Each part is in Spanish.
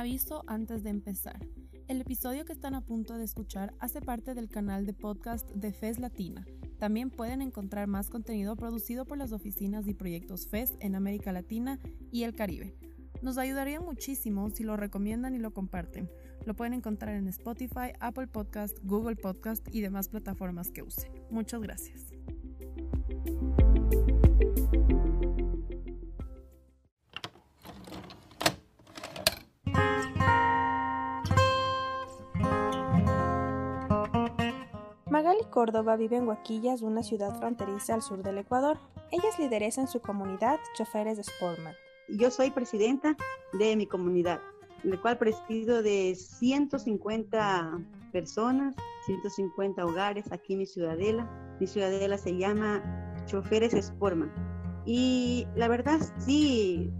aviso antes de empezar. El episodio que están a punto de escuchar hace parte del canal de podcast de FES Latina. También pueden encontrar más contenido producido por las oficinas y proyectos FES en América Latina y el Caribe. Nos ayudaría muchísimo si lo recomiendan y lo comparten. Lo pueden encontrar en Spotify, Apple Podcast, Google Podcast y demás plataformas que usen. Muchas gracias. Magali Córdoba vive en Huaquillas, una ciudad fronteriza al sur del Ecuador. Ella es lideresa en su comunidad Choferes de Sportman. Yo soy presidenta de mi comunidad, la cual presido de 150 personas, 150 hogares aquí en mi ciudadela. Mi ciudadela se llama Choferes Sportman. Y la verdad, sí,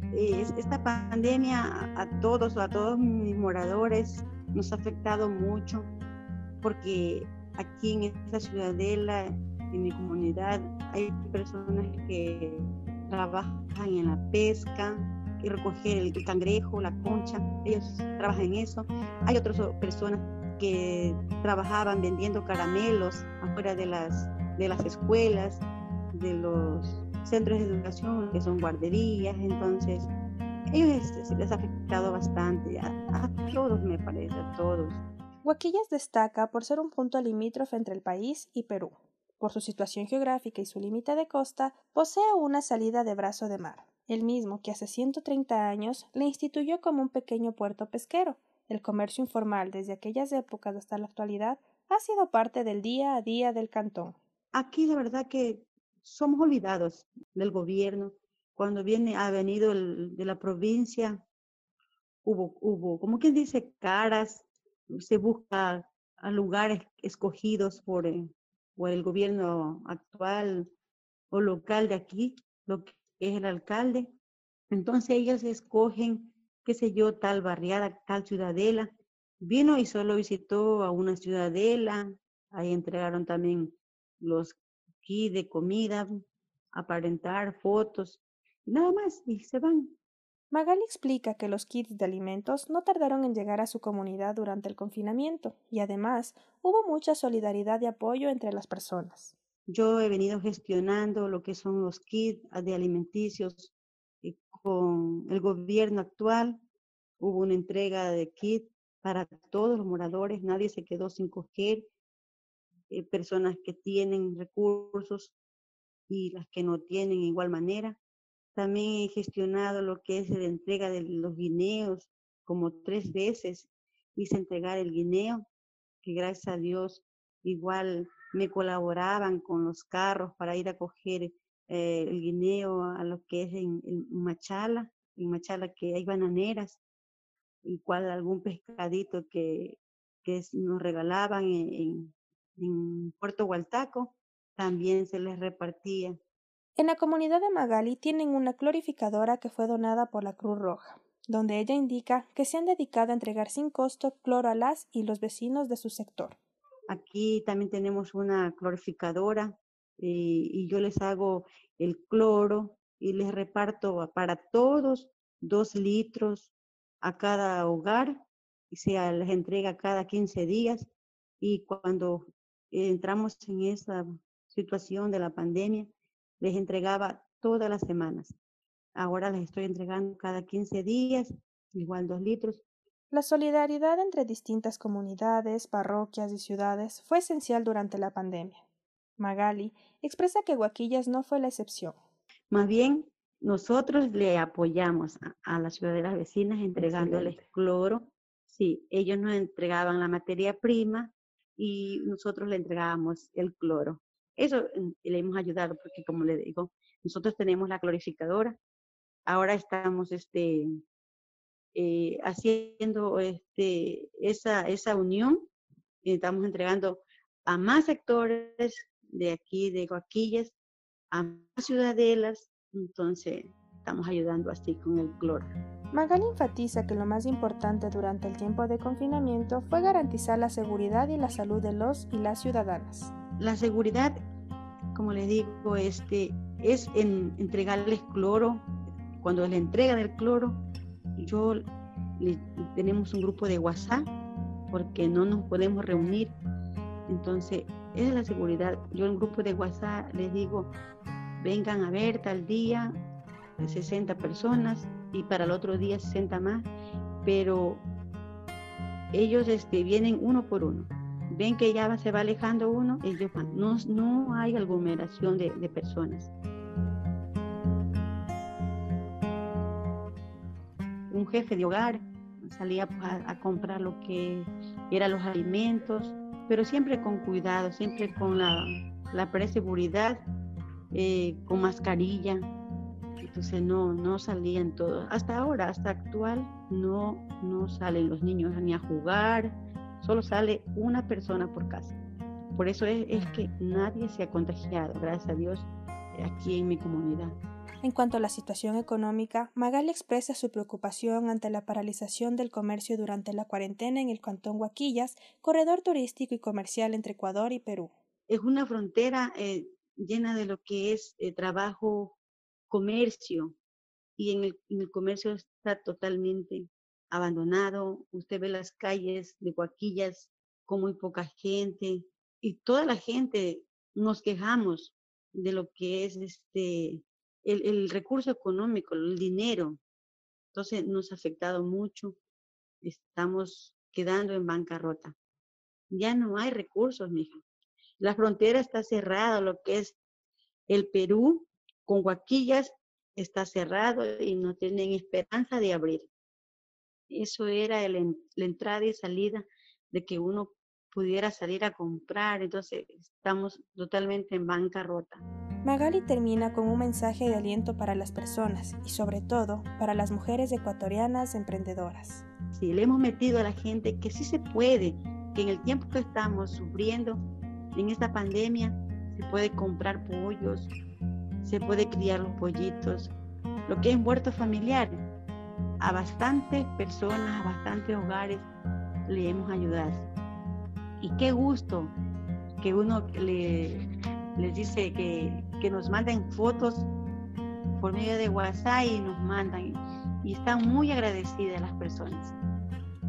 esta pandemia a todos, a todos mis moradores, nos ha afectado mucho porque aquí en esta ciudadela, en mi comunidad, hay personas que trabajan en la pesca, y recoger el, cangrejo, la concha, ellos trabajan en eso. Hay otras personas que trabajaban vendiendo caramelos afuera de las, de las escuelas, de los centros de educación, que son guarderías, entonces ellos se les ha afectado bastante, a, a todos me parece, a todos. Huaquillas destaca por ser un punto limítrofe entre el país y Perú. Por su situación geográfica y su límite de costa, posee una salida de brazo de mar, el mismo que hace 130 años le instituyó como un pequeño puerto pesquero. El comercio informal desde aquellas épocas hasta la actualidad ha sido parte del día a día del cantón. Aquí la verdad que somos olvidados del gobierno. Cuando viene, ha venido el, de la provincia, hubo, hubo, como quien dice, caras, se busca a lugares escogidos por, eh, por el gobierno actual o local de aquí, lo que es el alcalde. Entonces ellos escogen, qué sé yo, tal barriada, tal ciudadela. Vino y solo visitó a una ciudadela, ahí entregaron también los kits de comida, aparentar fotos, nada más, y se van. Magali explica que los kits de alimentos no tardaron en llegar a su comunidad durante el confinamiento y además hubo mucha solidaridad y apoyo entre las personas. Yo he venido gestionando lo que son los kits de alimenticios y con el gobierno actual. Hubo una entrega de kits para todos los moradores, nadie se quedó sin coger. Eh, personas que tienen recursos y las que no tienen igual manera. También he gestionado lo que es la entrega de los guineos, como tres veces hice entregar el guineo, que gracias a Dios igual me colaboraban con los carros para ir a coger eh, el guineo a lo que es en, Machala, en Machala que hay bananeras, igual algún pescadito que, que nos regalaban en, Puerto Hualtaco, también se les repartía. En la comunidad de Magali tienen una clorificadora que fue donada por la Cruz Roja, donde ella indica que se han dedicado a entregar sin costo cloro a las y los vecinos de su sector. Aquí también tenemos una clorificadora eh, y yo les hago el cloro y les reparto para todos dos litros a cada hogar y se les entrega cada 15 días y cuando entramos en esa situación de la pandemia, les entregaba todas las semanas. Ahora les estoy entregando cada 15 días, igual dos litros. La solidaridad entre distintas comunidades, parroquias y ciudades fue esencial durante la pandemia. Magali expresa que Guaquillas no fue la excepción. Más bien, nosotros le apoyamos a, las ciudades vecinas entregándoles cloro. Sí, ellos nos entregaban la materia prima y nosotros le entregábamos el cloro. Eso mm, le hemos ayudado porque, como le digo, nosotros tenemos la clorificadora. Ahora estamos este, eh, haciendo este, esa, esa unión y estamos entregando a más sectores de aquí, de Coaquillas, a más ciudadelas. Entonces, estamos ayudando así con el cloro. Magali enfatiza que lo más importante durante el tiempo de confinamiento fue garantizar la seguridad y la salud de los y las ciudadanas. La seguridad, como les digo, este, es en entregarles cloro. Cuando le entregan el cloro, yo tenemos un grupo de WhatsApp porque no nos podemos reunir. Entonces, es la seguridad. Yo en un grupo de WhatsApp les digo, vengan a ver tal día 60 personas y para el otro día 60 más, pero ellos este, vienen uno por uno. Ven que ya se va alejando uno, ellos van. No, no hay aglomeración de, personas. Un jefe de hogar salía a, a comprar lo que eran los alimentos, pero siempre con cuidado, siempre con la, la preseguridad, eh, con mascarilla. Entonces no, no salían todos. Hasta ahora, hasta actual, no, no salen los niños ni a jugar, solo sale una persona por casa. Por eso es, es que nadie se ha contagiado, gracias a Dios, aquí en mi comunidad. En cuanto a la situación económica, Magal expresa su preocupación ante la paralización del comercio durante la cuarentena en el cantón Huaquillas, corredor turístico y comercial entre Ecuador y Perú. Es una frontera eh, llena de lo que es eh, trabajo, comercio, y en el, en el, comercio está totalmente abandonado. Usted ve las calles de Huaquillas con muy poca gente y toda la gente nos quejamos de lo que es este el, el, recurso económico, el dinero. Entonces nos ha afectado mucho. Estamos quedando en bancarrota. Ya no hay recursos, mija. La frontera está cerrada, lo que es el Perú con Huaquillas está cerrado y no tienen esperanza de abrir. Eso era el, la entrada y salida de que uno pudiera salir a comprar. Entonces estamos totalmente en bancarrota. Magali termina con un mensaje de aliento para las personas y sobre todo para las mujeres ecuatorianas emprendedoras. Sí, le hemos metido a la gente que sí se puede, que en el tiempo que estamos sufriendo en esta pandemia se puede comprar pollos, se puede criar los pollitos, lo que es huerto familiar. A bastantes personas, a bastantes hogares le hemos ayudado. Y qué gusto que uno le, les dice que, que nos manden fotos por medio de WhatsApp y nos mandan. Y están muy agradecidas las personas,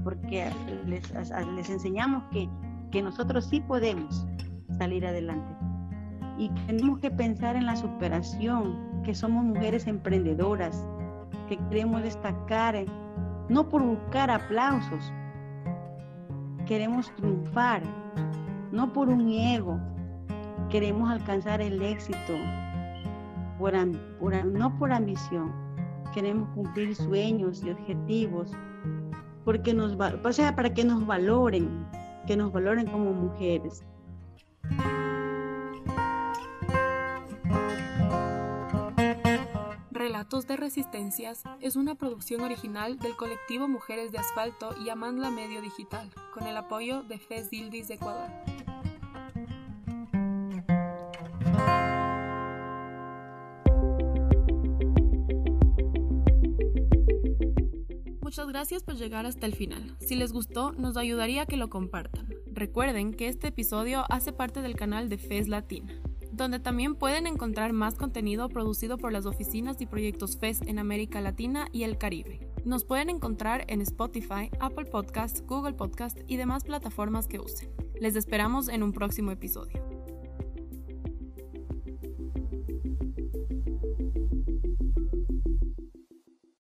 porque les, les enseñamos que, que nosotros sí podemos salir adelante. Y tenemos que pensar en la superación, que somos mujeres emprendedoras, que queremos destacar, no por buscar aplausos, queremos triunfar, no por un ego, queremos alcanzar el éxito, por, no por ambición, queremos cumplir sueños y objetivos, porque nos, o sea, para que nos valoren, que nos valoren como mujeres. Relatos de Resistencias es una producción original del colectivo Mujeres de Asfalto y Amandla Medio Digital, con el apoyo de FES Dildis de Ecuador. Muchas gracias por llegar hasta el final. Si les gustó, nos ayudaría que lo compartan. Recuerden que este episodio hace parte del canal de FES Latina, donde también pueden encontrar más contenido producido por las oficinas y proyectos FES en América Latina y el Caribe. Nos pueden encontrar en Spotify, Apple Podcasts, Google Podcasts y demás plataformas que usen. Les esperamos en un próximo episodio.